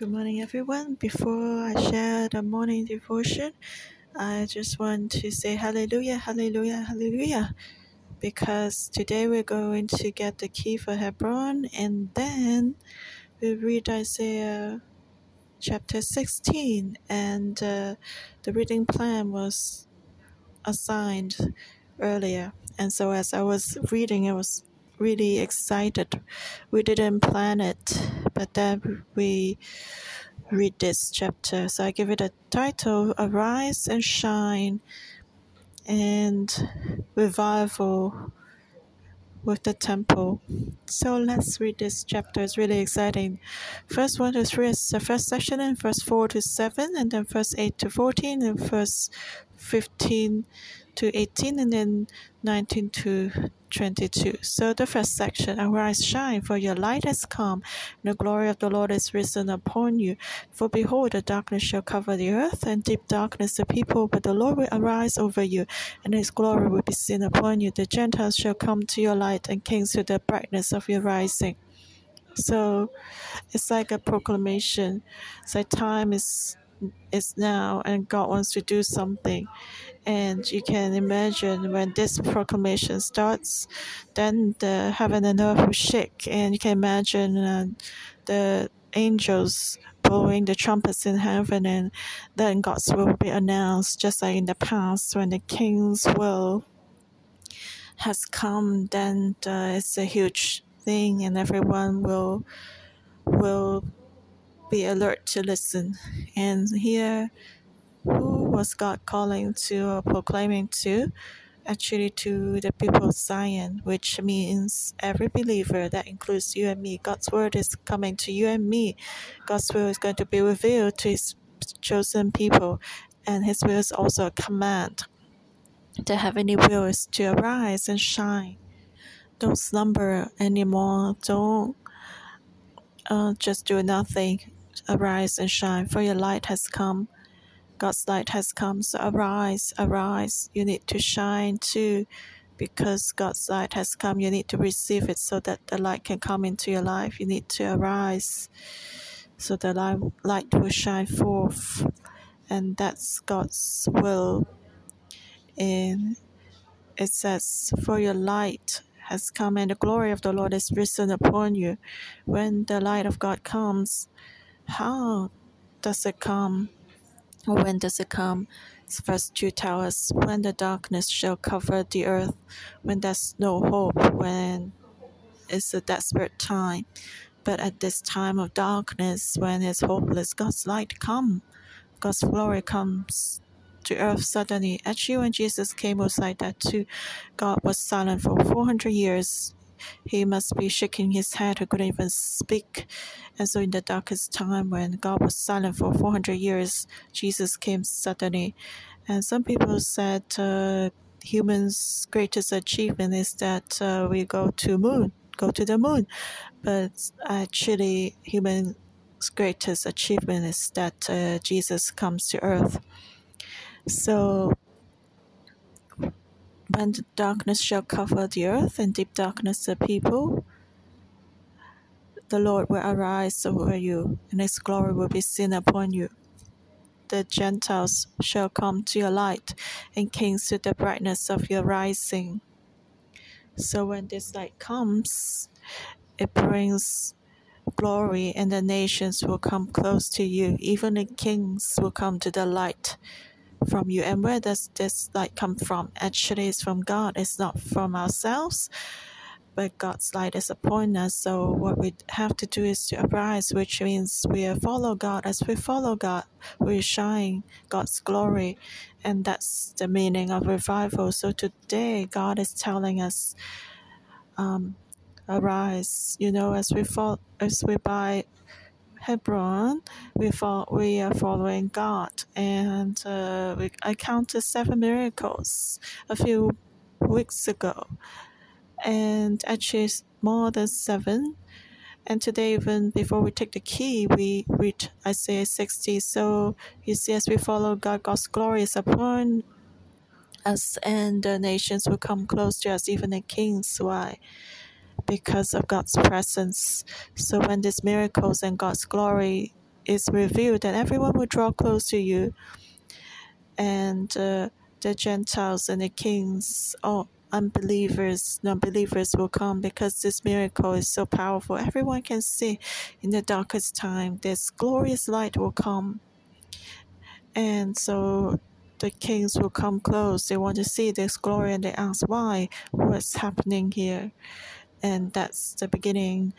Good morning, everyone. Before I share the morning devotion, I just want to say hallelujah, hallelujah, hallelujah. Because today we're going to get the key for Hebron and then we read Isaiah chapter 16. And uh, the reading plan was assigned earlier. And so as I was reading, I was really excited. We didn't plan it, but then we read this chapter. So I give it a title Arise and Shine and Revival with the Temple. So let's read this chapter. It's really exciting. First 1 to 3 is the first section, and verse 4 to 7, and then verse 8 to 14, and verse 15 to 18, and then 19 to 22. So the first section, Arise, shine, for your light has come, and the glory of the Lord is risen upon you. For behold, the darkness shall cover the earth, and deep darkness the people, but the Lord will arise over you, and his glory will be seen upon you. The Gentiles shall come to your light, and kings to the brightness of your rising. So it's like a proclamation. It's like time is is now and God wants to do something. And you can imagine when this proclamation starts, then the heaven and earth will shake. And you can imagine uh, the angels blowing the trumpets in heaven, and then God's will be announced, just like in the past when the king's will has come. Then uh, it's a huge thing, and everyone will will be alert to listen. And here was God calling to or proclaiming to? Actually, to the people of Zion, which means every believer that includes you and me. God's word is coming to you and me. God's will is going to be revealed to His chosen people, and His will is also a command. The heavenly will is to arise and shine. Don't slumber anymore. Don't uh, just do nothing. Arise and shine, for your light has come God's light has come. So arise, arise. You need to shine too because God's light has come. You need to receive it so that the light can come into your life. You need to arise so the light will shine forth. And that's God's will. And it says, For your light has come, and the glory of the Lord is risen upon you. When the light of God comes, how does it come? When does it come? Verse 2 tells us when the darkness shall cover the earth, when there's no hope, when it's a desperate time. But at this time of darkness, when it's hopeless, God's light come. God's glory comes to earth suddenly. Actually, when Jesus came, like that too. God was silent for 400 years he must be shaking his head. He couldn't even speak. And so, in the darkest time, when God was silent for 400 years, Jesus came suddenly. And some people said uh, humans' greatest achievement is that uh, we go to moon, go to the moon. But actually, humans' greatest achievement is that uh, Jesus comes to earth. So when darkness shall cover the earth and deep darkness the people, the Lord will arise over you, and his glory will be seen upon you. The Gentiles shall come to your light, and kings to the brightness of your rising. So when this light comes, it brings glory, and the nations will come close to you. Even the kings will come to the light from you. And where does this light come from? Actually, it's from God. It's not from ourselves, but God's light is upon us. So what we have to do is to arise, which means we follow God. As we follow God, we shine God's glory, and that's the meaning of revival. So today, God is telling us. Um, arise you know as we fall as we buy Hebron, we we are following God, and uh, we, I counted seven miracles a few weeks ago, and actually more than seven. And today, even before we take the key, we read Isaiah 60. So you see, as we follow God, God's glory is upon us, and the nations will come close to us, even the kings. Why? Because of God's presence. So when these miracles and God's glory is revealed, then everyone will draw close to you. And uh, the Gentiles and the kings, all unbelievers, non believers will come because this miracle is so powerful. Everyone can see in the darkest time, this glorious light will come. And so the kings will come close. They want to see this glory and they ask, why? What's happening here? And that's the beginning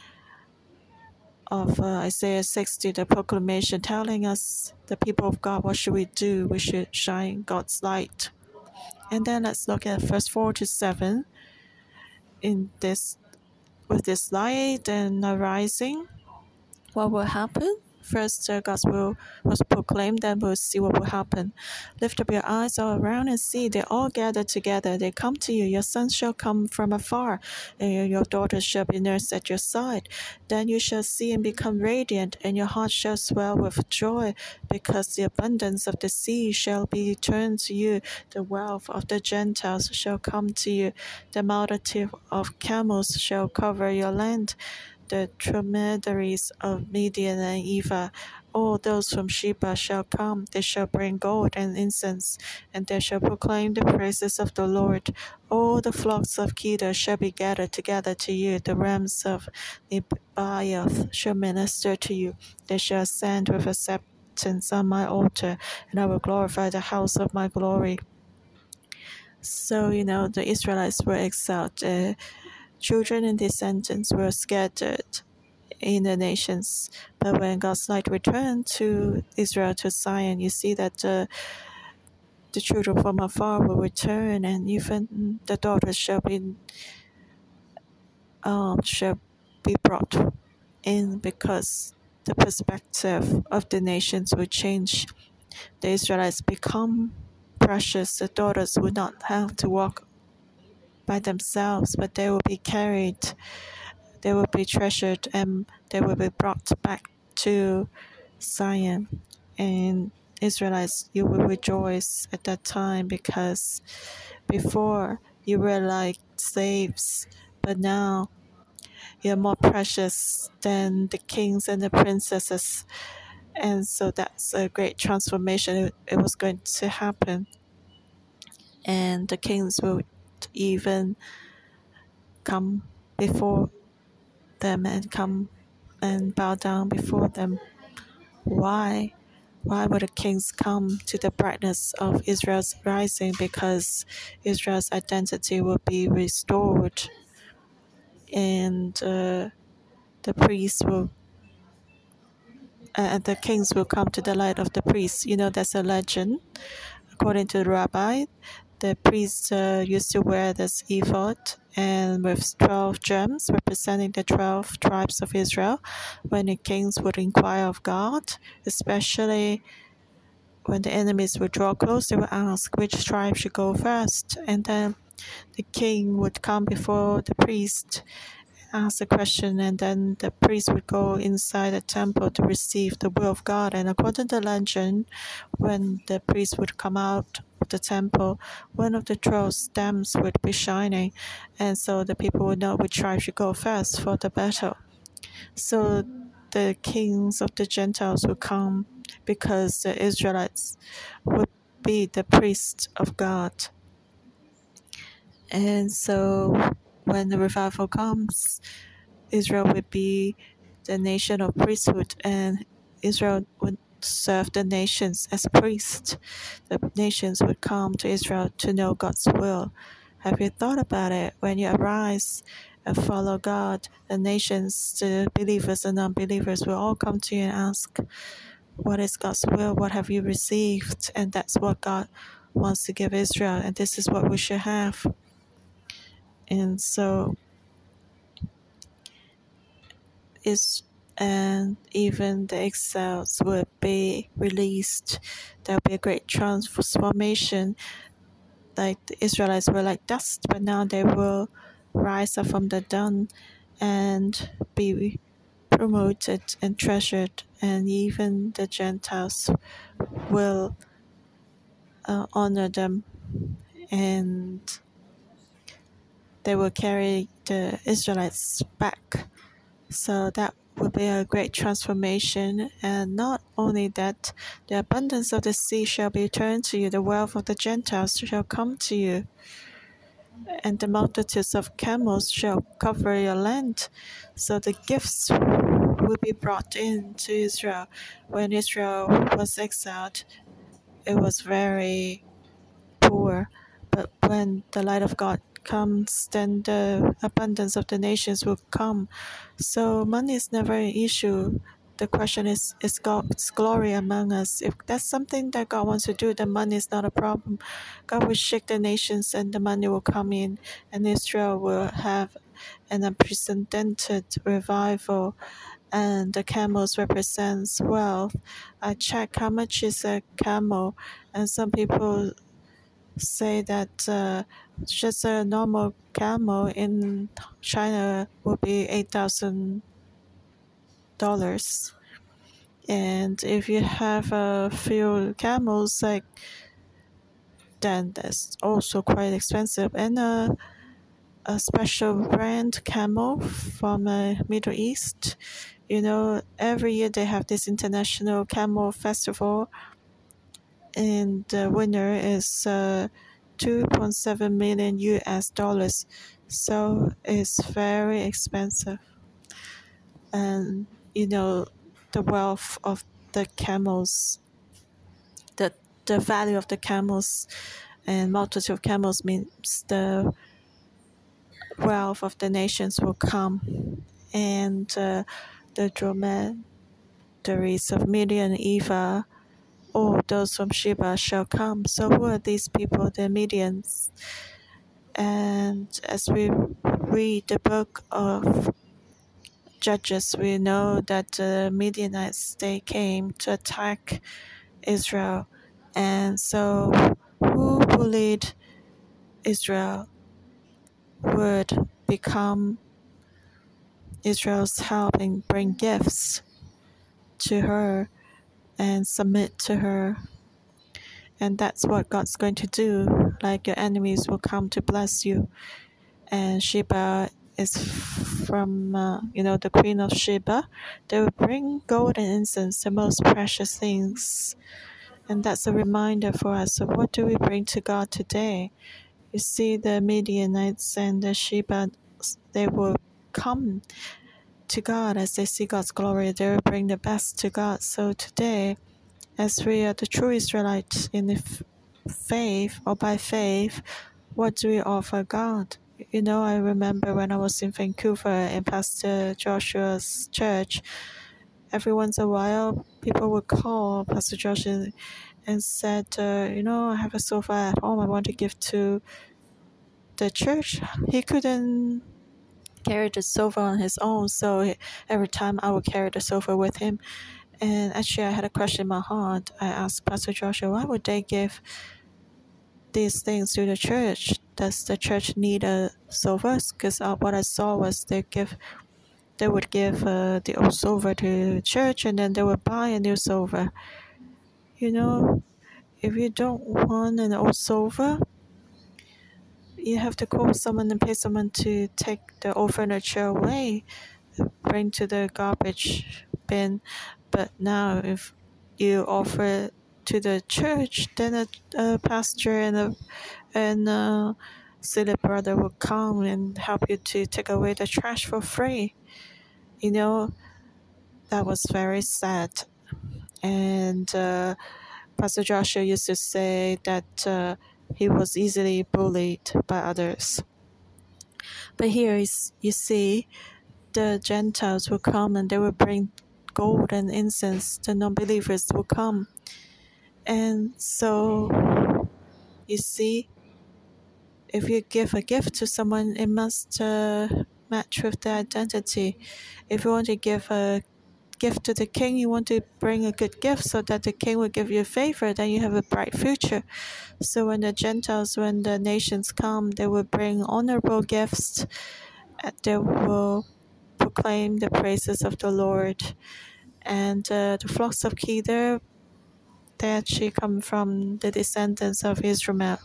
of uh, Isaiah 60, the proclamation telling us, the people of God, what should we do? We should shine God's light. And then let's look at verse 4 to 7. In this, with this light and rising, what will happen? First, uh, God's will was proclaimed, then we'll see what will happen. Lift up your eyes all around and see. They all gather together. They come to you. Your sons shall come from afar, and your daughters shall be nursed at your side. Then you shall see and become radiant, and your heart shall swell with joy, because the abundance of the sea shall be turned to you. The wealth of the Gentiles shall come to you. The multitude of camels shall cover your land the dromedaries of Midian and Ephah. All those from Sheba shall come, they shall bring gold and incense, and they shall proclaim the praises of the Lord. All the flocks of Kedar shall be gathered together to you, the rams of Nebaioth shall minister to you. They shall ascend with acceptance on my altar, and I will glorify the house of my glory. So, you know, the Israelites were exiled. Uh, children and descendants were scattered in the nations. But when God's light returned to Israel, to Zion, you see that uh, the children from afar will return, and even the daughters shall be um, shall be brought in because the perspective of the nations will change. The Israelites become precious. The daughters will not have to walk by themselves, but they will be carried, they will be treasured, and they will be brought back to Zion. And Israelites, you will rejoice at that time because before you were like slaves, but now you're more precious than the kings and the princesses. And so that's a great transformation. It, it was going to happen. And the kings will even come before them and come and bow down before them. Why? Why would the kings come to the brightness of Israel's rising? Because Israel's identity will be restored, and uh, the priests will, uh, the kings will come to the light of the priests. You know, that's a legend. According to the rabbi, the priests uh, used to wear this ephod and with 12 gems representing the 12 tribes of Israel when the kings would inquire of God, especially when the enemies would draw close, they would ask which tribe should go first. And then the king would come before the priest ask the question, and then the priest would go inside the temple to receive the will of God. And according to the legend, when the priest would come out of the temple, one of the 12 stamps would be shining, and so the people would know which tribe should go first for the battle. So the kings of the Gentiles would come because the Israelites would be the priests of God. And so when the revival comes, Israel would be the nation of priesthood, and Israel would serve the nations as priests. The nations would come to Israel to know God's will. Have you thought about it? When you arise and follow God, the nations, the believers and unbelievers will all come to you and ask, What is God's will? What have you received? And that's what God wants to give Israel, and this is what we should have. And so it's and even the exiles will be released. There'll be a great transformation. Like the Israelites were like dust, but now they will rise up from the dung and be promoted and treasured, and even the Gentiles will uh, honor them and they will carry the Israelites back. So that will be a great transformation. And not only that, the abundance of the sea shall be turned to you, the wealth of the Gentiles shall come to you, and the multitudes of camels shall cover your land. So the gifts will be brought in to Israel. When Israel was exiled, it was very poor. But when the light of God comes, then the abundance of the nations will come. So money is never an issue. The question is, is God's glory among us? If that's something that God wants to do, then money is not a problem. God will shake the nations and the money will come in, and Israel will have an unprecedented revival. And the camels represents wealth. I check how much is a camel, and some people say that uh, just a normal camel in China will be eight thousand dollars, and if you have a few camels, like then that's also quite expensive. And a a special brand camel from the uh, Middle East. You know, every year they have this international camel festival and the winner is uh, 2.7 million US dollars. So it's very expensive. And you know, the wealth of the camels, the the value of the camels, and multitude of camels means the wealth of the nations will come, and uh, the dromedaries of Midian Ephah all those from Sheba shall come. So who are these people? The Midians. And as we read the book of Judges, we know that the Midianites they came to attack Israel. And so who bullied Israel would become Israel's help and bring gifts to her and submit to her. And that's what God's going to do. Like your enemies will come to bless you. And Sheba is from, uh, you know, the queen of Sheba. They will bring gold and incense, the most precious things. And that's a reminder for us of what do we bring to God today. You see, the Midianites and the Sheba, they will come to God as they see God's glory. They will bring the best to God. So today, as we are the true Israelites in the faith or by faith, what do we offer God? You know, I remember when I was in Vancouver in Pastor Joshua's church, every once in a while, people would call Pastor Joshua and said, uh, you know, I have a sofa at home I want to give to the church. He couldn't carry the sofa on his own. So every time I would carry the sofa with him. And actually, I had a question in my heart. I asked Pastor Joshua, why would they give these things to the church? Does the church need a sofa? Because uh, what I saw was they give, they would give uh, the old sofa to the church, and then they would buy a new sofa. You know, if you don't want an old sofa, you have to call someone and pay someone to take the old furniture away, bring to the garbage bin. But now, if you offer to the church, then a, a pastor and a and a silly brother will come and help you to take away the trash for free. You know, that was very sad. And uh, Pastor Joshua used to say that. Uh, he was easily bullied by others. But here is, you see, the Gentiles will come and they will bring gold and incense. The non believers will come. And so, you see, if you give a gift to someone, it must uh, match with their identity. If you want to give a gift to the king, you want to bring a good gift so that the king will give you favor, then you have a bright future. So when the Gentiles, when the nations come, they will bring honorable gifts. They will proclaim the praises of the Lord. And uh, the flocks of Kedar, they actually come from the descendants of Israel.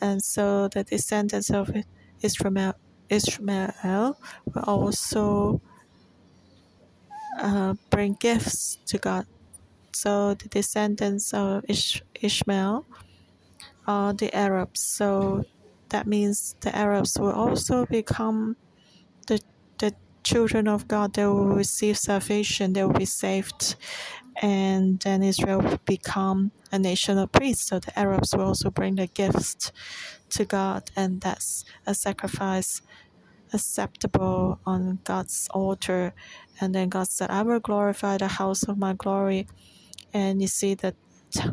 And so the descendants of Israel, Israel will also uh, bring gifts to God. So the descendants of Ish- Ishmael are the Arabs. So that means the Arabs will also become the the children of God. They will receive salvation. They will be saved, and then Israel will become a nation of priests. So the Arabs will also bring the gifts to God, and that's a sacrifice acceptable on God's altar. And then God said, I will glorify the house of my glory. And you see the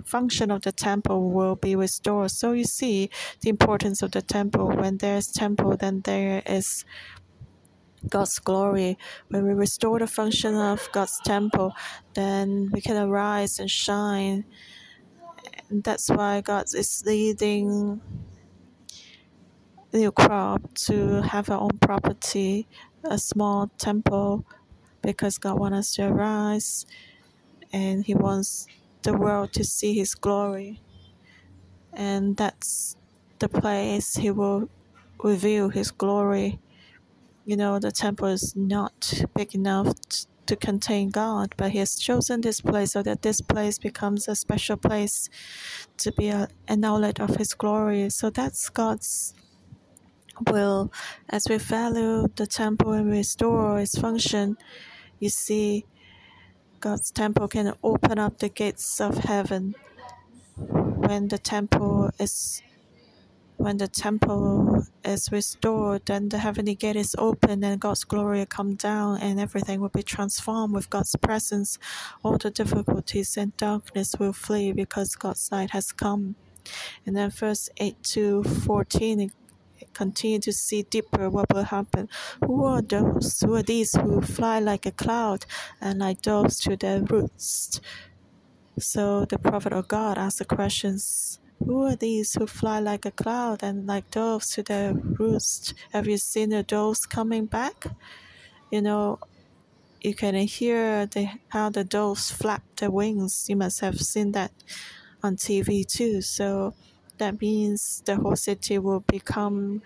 function of the temple will be restored. So you see the importance of the temple. When there's temple, then there is God's glory. When we restore the function of God's temple, then we can arise and shine. And that's why God is leading new crop to have our own property, a small temple, because God wants us to arise and He wants the world to see His glory. And that's the place He will reveal His glory. You know, the temple is not big enough to contain God, but He has chosen this place so that this place becomes a special place to be a, an outlet of His glory. So that's God's will. As we value the temple and restore its function, you see, God's temple can open up the gates of heaven. When the temple is when the temple is restored, then the heavenly gate is open and God's glory will come down and everything will be transformed with God's presence. All the difficulties and darkness will flee because God's light has come. And then verse 8 to 14 continue to see deeper what will happen. Who are those? Who are these who fly like a cloud and like doves to their roots? So the prophet of God asked the questions. Who are these who fly like a cloud and like doves to their roost? Have you seen the doves coming back? You know, you can hear the, how the doves flap their wings. You must have seen that on TV too. So that means the whole city will become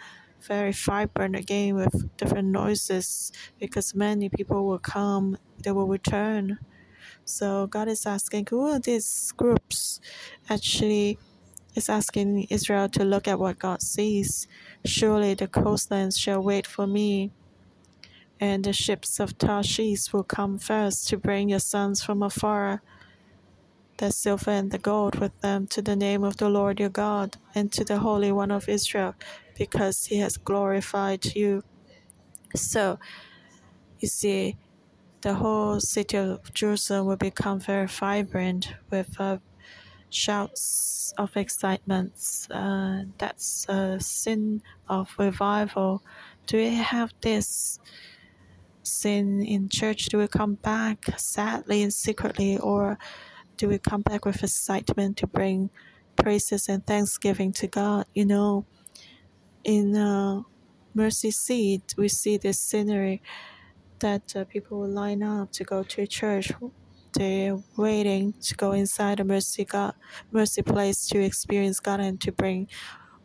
very vibrant again with different noises because many people will come, they will return. So God is asking, who are these groups? Actually, is asking Israel to look at what God sees. Surely the coastlands shall wait for me, and the ships of Tarshish will come first to bring your sons from afar the silver and the gold with them to the name of the Lord your God and to the Holy One of Israel, because he has glorified you. So, you see, the whole city of Jerusalem will become very vibrant with uh, shouts of excitement. Uh, that's a sin of revival. Do we have this sin in church? Do we come back sadly and secretly, or do we come back with excitement to bring praises and thanksgiving to God? You know, in uh, Mercy Seat, we see this scenery that uh, people will line up to go to church. They're waiting to go inside the mercy God, mercy place to experience God and to bring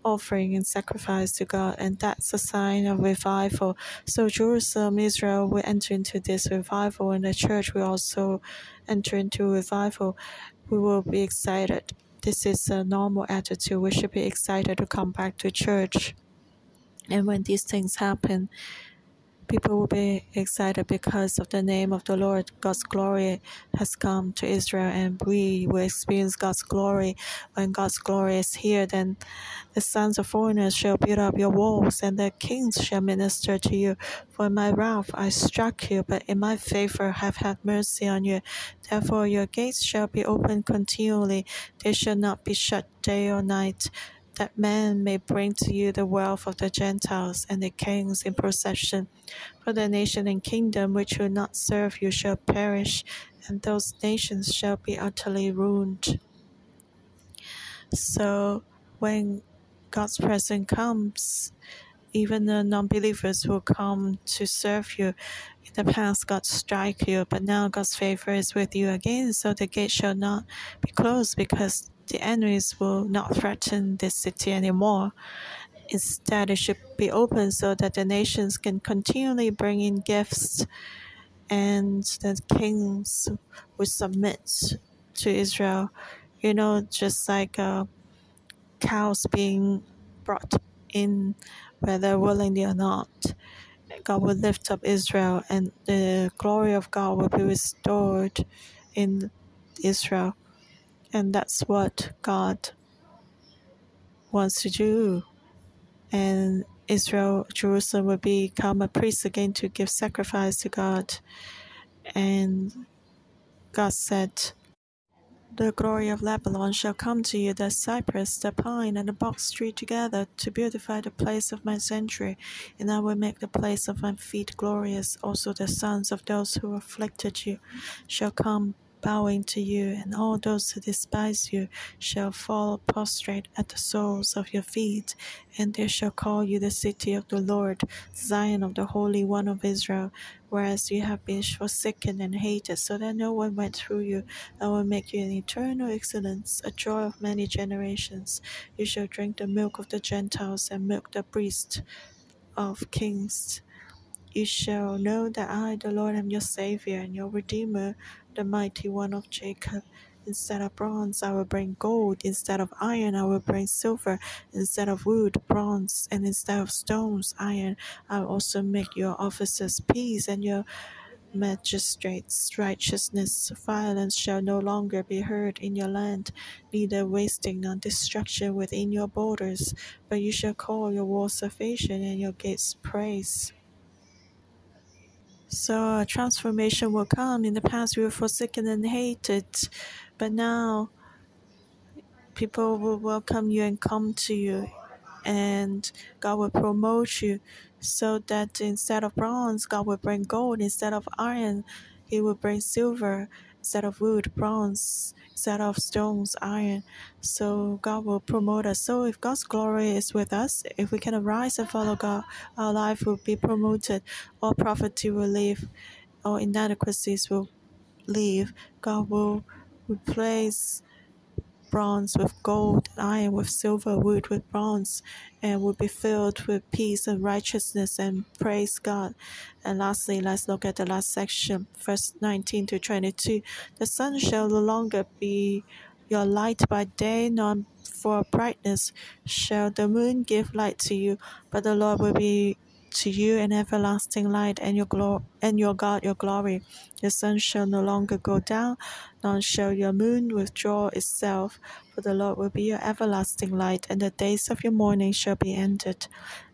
offering and sacrifice to God, and that's a sign of revival. So Jerusalem, Israel will enter into this revival, and the church will also enter into revival. We will be excited. This is a normal attitude. We should be excited to come back to church. And when these things happen, People will be excited because of the name of the Lord. God's glory has come to Israel, and we will experience God's glory. When God's glory is here, then the sons of foreigners shall build up your walls, and the kings shall minister to you. For in my wrath I struck you, but in my favor have had mercy on you. Therefore your gates shall be open continually; they shall not be shut day or night that man may bring to you the wealth of the Gentiles and the kings in procession. For the nation and kingdom which will not serve you shall perish, and those nations shall be utterly ruined. So when God's presence comes, even the non-believers will come to serve you. In the past, God strike you, but now God's favor is with you again, so the gate shall not be closed because the enemies will not threaten this city anymore. Instead, it should be open so that the nations can continually bring in gifts and the kings will submit to Israel. You know, just like uh, cows being brought in, whether willingly or not. God will lift up Israel, and the glory of God will be restored in Israel. And that's what God wants to do. And Israel, Jerusalem will become a priest again to give sacrifice to God. And God said, The glory of Lebanon shall come to you, the cypress, the pine, and the box tree together, to beautify the place of my sanctuary, and I will make the place of my feet glorious. Also, the sons of those who afflicted you shall come bowing to you, and all those who despise you shall fall prostrate at the soles of your feet, and they shall call you the city of the Lord, Zion of the Holy One of Israel. Whereas you have been forsaken and hated, so that no one went through you, I will make you an eternal excellence, a joy of many generations. You shall drink the milk of the Gentiles and milk the breast of kings. You shall know that I, the Lord, am your Savior and your Redeemer the mighty one of Jacob. Instead of bronze, I will bring gold. Instead of iron, I will bring silver. Instead of wood, bronze. And instead of stones, iron. I will also make your officers peace and your magistrates righteousness. Violence shall no longer be heard in your land, neither wasting nor destruction within your borders. But you shall call your walls salvation and your gates praise. So a transformation will come. In the past, we were forsaken and hated, but now people will welcome you and come to you, and God will promote you so that instead of bronze, God will bring gold. Instead of iron, He will bring silver. Instead of wood, bronze. set of stones, iron. So God will promote us. So if God's glory is with us, if we can arise and follow God, our life will be promoted. All poverty will leave. All inadequacies will leave. God will replace bronze with gold, iron with silver, wood with bronze, and will be filled with peace and righteousness and praise God. And lastly, let's look at the last section, verse 19 to 22. The sun shall no longer be your light by day, nor for brightness shall the moon give light to you, but the Lord will be to you an everlasting light, and your glory and your God your glory. The sun shall no longer go down, nor shall your moon withdraw itself, for the Lord will be your everlasting light, and the days of your mourning shall be ended.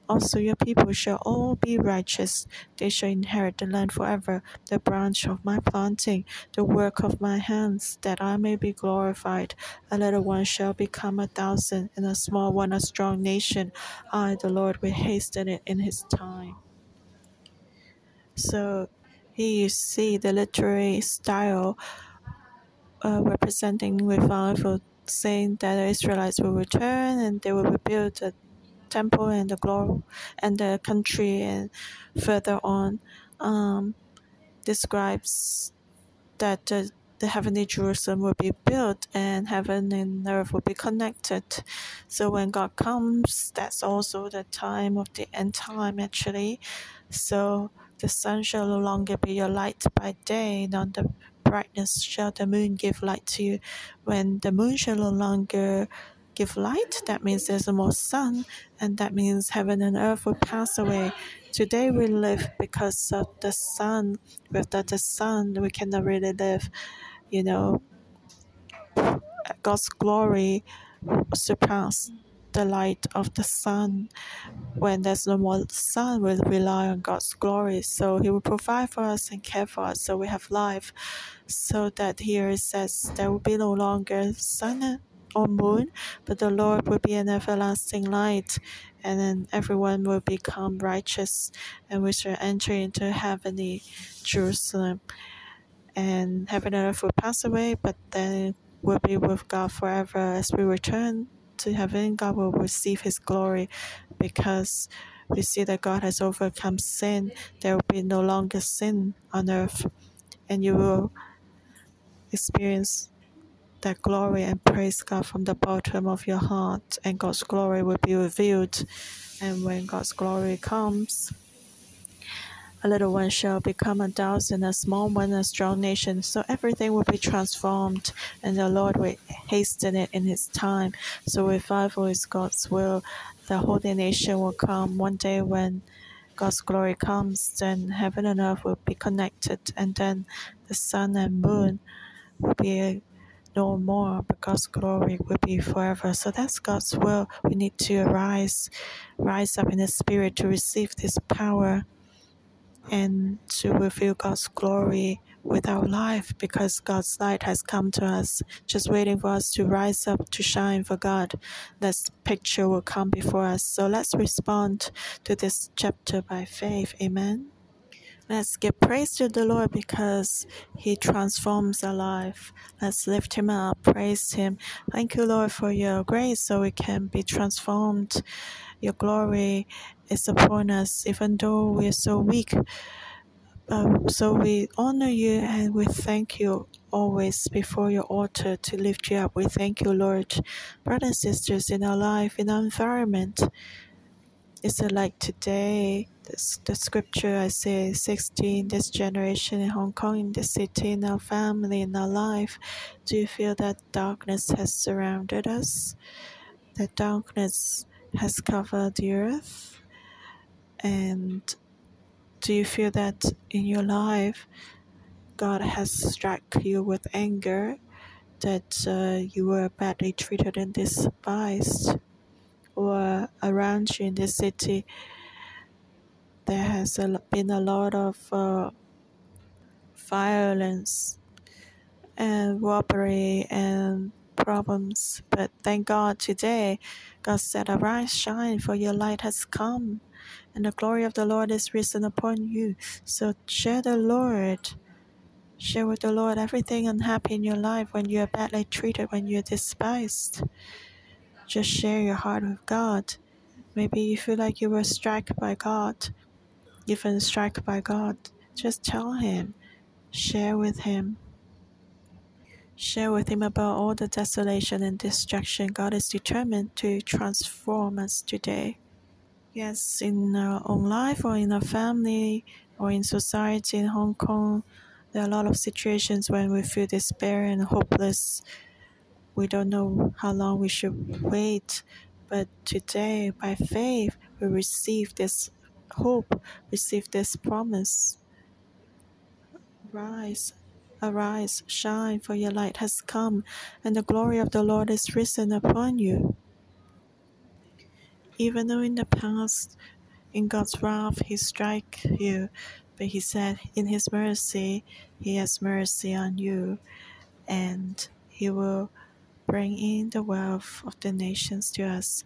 Also, your people shall all be righteous. They shall inherit the land forever, the branch of my planting, the work of my hands, that I may be glorified. A little one shall become a thousand, and a small one a strong nation. I, the Lord, will hasten it in his time. So, here you see the literary style uh, representing revival, saying that the Israelites will return and they will rebuild the temple and the glory and the country and further on um, describes that the, the heavenly Jerusalem will be built and heaven and earth will be connected. So when God comes, that's also the time of the end time actually. So the sun shall no longer be your light by day, nor the brightness shall the moon give light to you. When the moon shall no longer give light, that means there's no more sun, and that means heaven and earth will pass away. Today we live because of the sun. Without the sun, we cannot really live. You know, God's glory surpasses the light of the sun. When there's no more sun, we rely on God's glory. So He will provide for us and care for us. So we have life. So that here it says there will be no longer sun or moon, but the Lord will be an everlasting light, and then everyone will become righteous, and we shall enter into heavenly Jerusalem. And heaven and earth will pass away, but then we'll be with God forever. As we return to heaven, God will receive His glory because we see that God has overcome sin. There will be no longer sin on earth, and you will experience that glory and praise God from the bottom of your heart, and God's glory will be revealed. And when God's glory comes, A little one shall become a thousand, a small one a strong nation. So everything will be transformed, and the Lord will hasten it in His time. So revival is God's will. The holy nation will come one day when God's glory comes, then heaven and earth will be connected, and then the sun and moon will be no more, but God's glory will be forever. So that's God's will. We need to rise, rise up in the spirit to receive this power and to reveal God's glory with our life because God's light has come to us, just waiting for us to rise up to shine for God. This picture will come before us. So let's respond to this chapter by faith. Amen. Let's give praise to the Lord because He transforms our life. Let's lift Him up, praise Him. Thank you, Lord, for your grace so we can be transformed. Your glory is upon us, even though we are so weak. Um, so we honor you and we thank you always before your altar to lift you up. We thank you, Lord. Brothers and sisters, in our life, in our environment, is it like today? This, the scripture Isaiah 16, this generation in Hong Kong, in the city, in our family, in our life. Do you feel that darkness has surrounded us? That darkness has covered the earth? And do you feel that in your life God has struck you with anger, that uh, you were badly treated and despised, or around you in the city there has been a lot of uh, violence and robbery and problems. But thank God today, God said, Arise, shine, for your light has come and the glory of the Lord is risen upon you. So share the Lord. Share with the Lord everything unhappy in your life when you are badly treated, when you're despised. Just share your heart with God. Maybe you feel like you were struck by God, even struck by God. Just tell Him, share with Him. Share with Him about all the desolation and destruction. God is determined to transform us today. Yes, in our own life or in our family or in society in Hong Kong, there are a lot of situations when we feel despair and hopeless. We don't know how long we should wait. But today, by faith, we receive this hope, receive this promise. Rise, arise, shine, for your light has come, and the glory of the Lord is risen upon you. Even though in the past in God's wrath, He strike you, but He said, in His mercy, He has mercy on you, and He will bring in the wealth of the nations to us,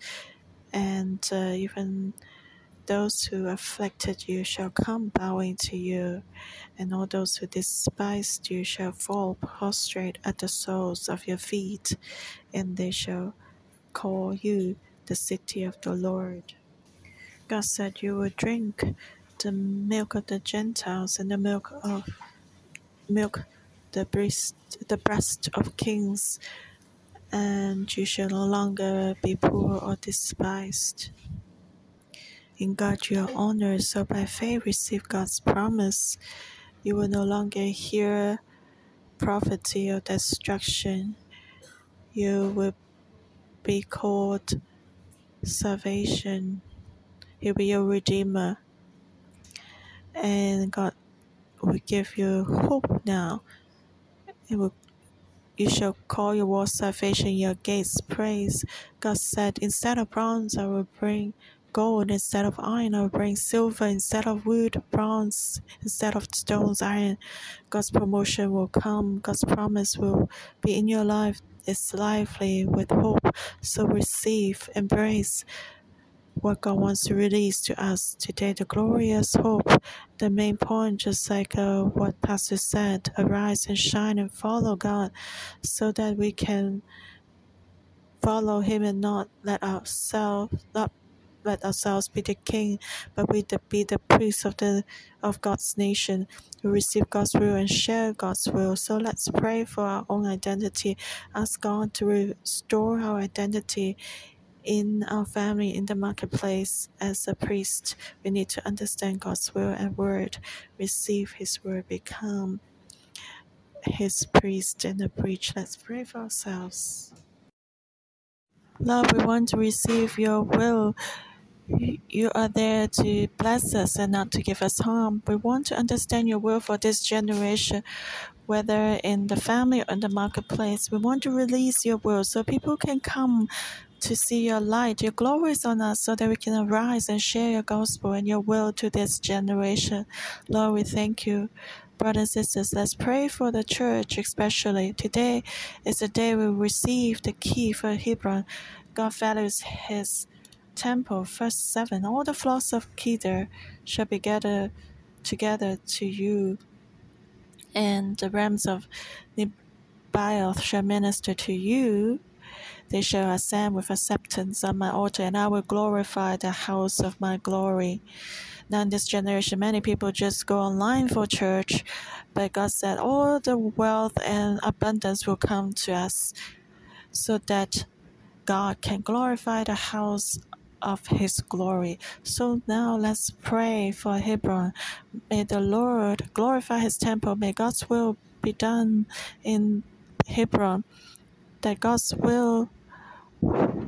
and uh, even those who afflicted you shall come bowing to you, and all those who despised you shall fall prostrate at the soles of your feet, and they shall call you the city of the Lord. God said, You will drink the milk of the Gentiles and the milk of milk the breast the breast of kings, and you shall no longer be poor or despised. In God you are honored, so by faith receive God's promise. You will no longer hear poverty or destruction. You will be called salvation. He'll be your redeemer. And God will give you hope now. It will you shall call your wall salvation, your gates praise. God said, Instead of bronze, I will bring gold. Instead of iron, I will bring silver. Instead of wood, bronze. Instead of stones, iron. God's promotion will come. God's promise will be in your life. It's lively with hope. So receive, embrace what God wants to release to us today, the glorious hope. The main point, just like uh, what Pastor said, arise and shine and follow God so that we can follow Him and not let ourselves, not let ourselves be the king, but we be the priest of the of God's nation. We receive God's will and share God's will. So let's pray for our own identity. Ask God to restore our identity in our family, in the marketplace, as a priest, we need to understand God's will and word, receive His word, become His priest and a preach. Let's pray for ourselves. Lord, we want to receive your will. You are there to bless us and not to give us harm. We want to understand your will for this generation whether in the family or in the marketplace. We want to release your will so people can come to see your light. Your glory is on us so that we can arise and share your gospel and your will to this generation. Lord, we thank you. Brothers and sisters, let's pray for the church, especially. Today is the day we receive the key for Hebron. God values his temple. Verse 7 All the flocks of Kedar shall be gathered together to you and the rams of Nebaioth shall minister to you. They shall ascend with acceptance on my altar, and I will glorify the house of my glory. Now, in this generation, many people just go online for church, but God said all the wealth and abundance will come to us so that God can glorify the house of his glory. So now let's pray for Hebron. May the Lord glorify his temple. May God's will be done in Hebron. That God's will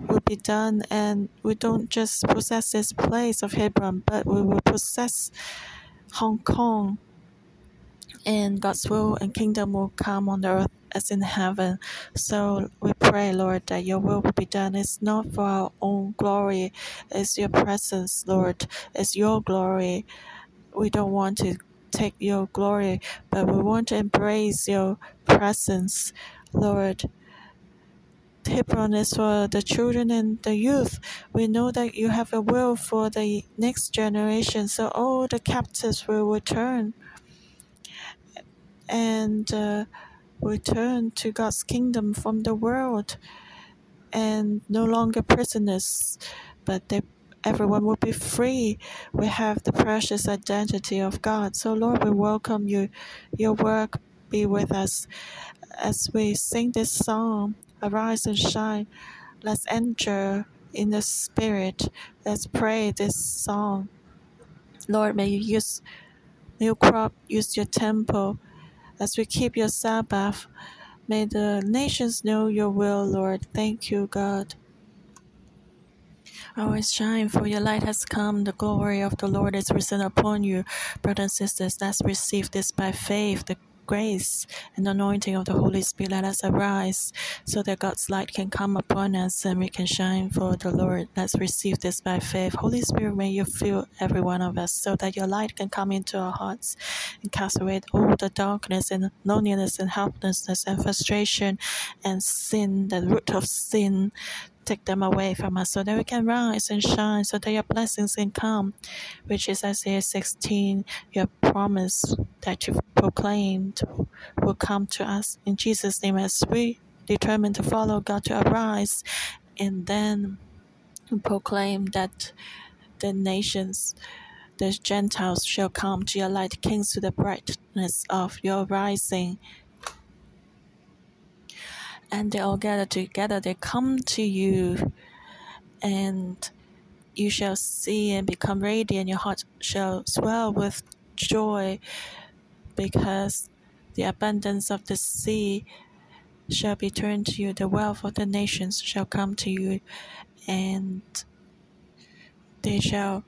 will be done and we don't just possess this place of Hebron, but we will possess Hong Kong and God's will and kingdom will come on the earth as in heaven. So we pray, Lord, that your will will be done. It's not for our own glory, it's your presence, Lord. It's your glory. We don't want to take your glory, but we want to embrace your presence, Lord. Hebron is for the children and the youth. We know that you have a will for the next generation, so all the captives will return and uh, return to God's kingdom from the world and no longer prisoners, but they, everyone will be free. We have the precious identity of God. So, Lord, we welcome you. Your work be with us as we sing this song, Arise and Shine. Let's enter in the Spirit. Let's pray this song. Lord, may you use, may you crop, use your temple as we keep your Sabbath, may the nations know your will, Lord. Thank you, God. Always shine, for your light has come. The glory of the Lord is risen upon you. Brothers and sisters, let's receive this by faith. The grace and anointing of the Holy Spirit, let us arise so that God's light can come upon us and we can shine for the Lord. Let's receive this by faith. Holy Spirit, may you fill every one of us so that your light can come into our hearts and cast away all the darkness and loneliness and helplessness and frustration and sin, the root of sin take them away from us so that we can rise and shine, so that your blessings can come, which is Isaiah 16, your promise that you've proclaimed will come to us. In Jesus' name, as we determine to follow God to arise and then proclaim that the nations, the Gentiles shall come to your light, kings to the brightness of your rising and they all gather together. They come to you, and you shall see and become radiant. Your heart shall swell with joy, because the abundance of the sea shall be turned to you. The wealth of the nations shall come to you, and they shall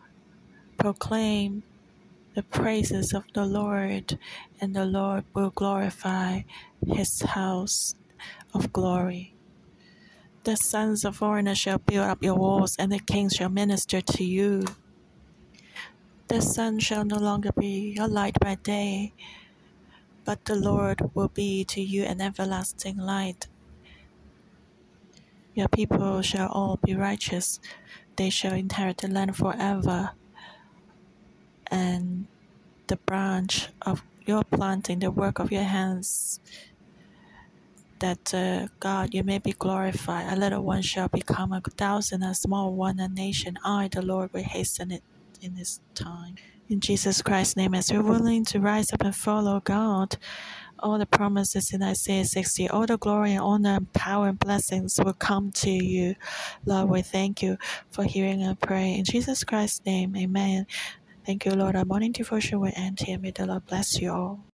proclaim the praises of the Lord, and the Lord will glorify his house of glory. The sons of foreigners shall build up your walls, and the kings shall minister to you. The sun shall no longer be your light by day, but the Lord will be to you an everlasting light. Your people shall all be righteous, they shall inherit the land forever. And the branch of your planting, the work of your hands, that uh, God, you may be glorified. A little one shall become a thousand, a small one a nation. I, the Lord, will hasten it in this time. In Jesus Christ's name, as we're willing to rise up and follow God, all the promises in Isaiah 60, all the glory and honor power and blessings will come to you. Lord, we thank you for hearing our prayer. In Jesus Christ's name, amen. Thank you, Lord. Our morning devotion will end here. May the Lord bless you all.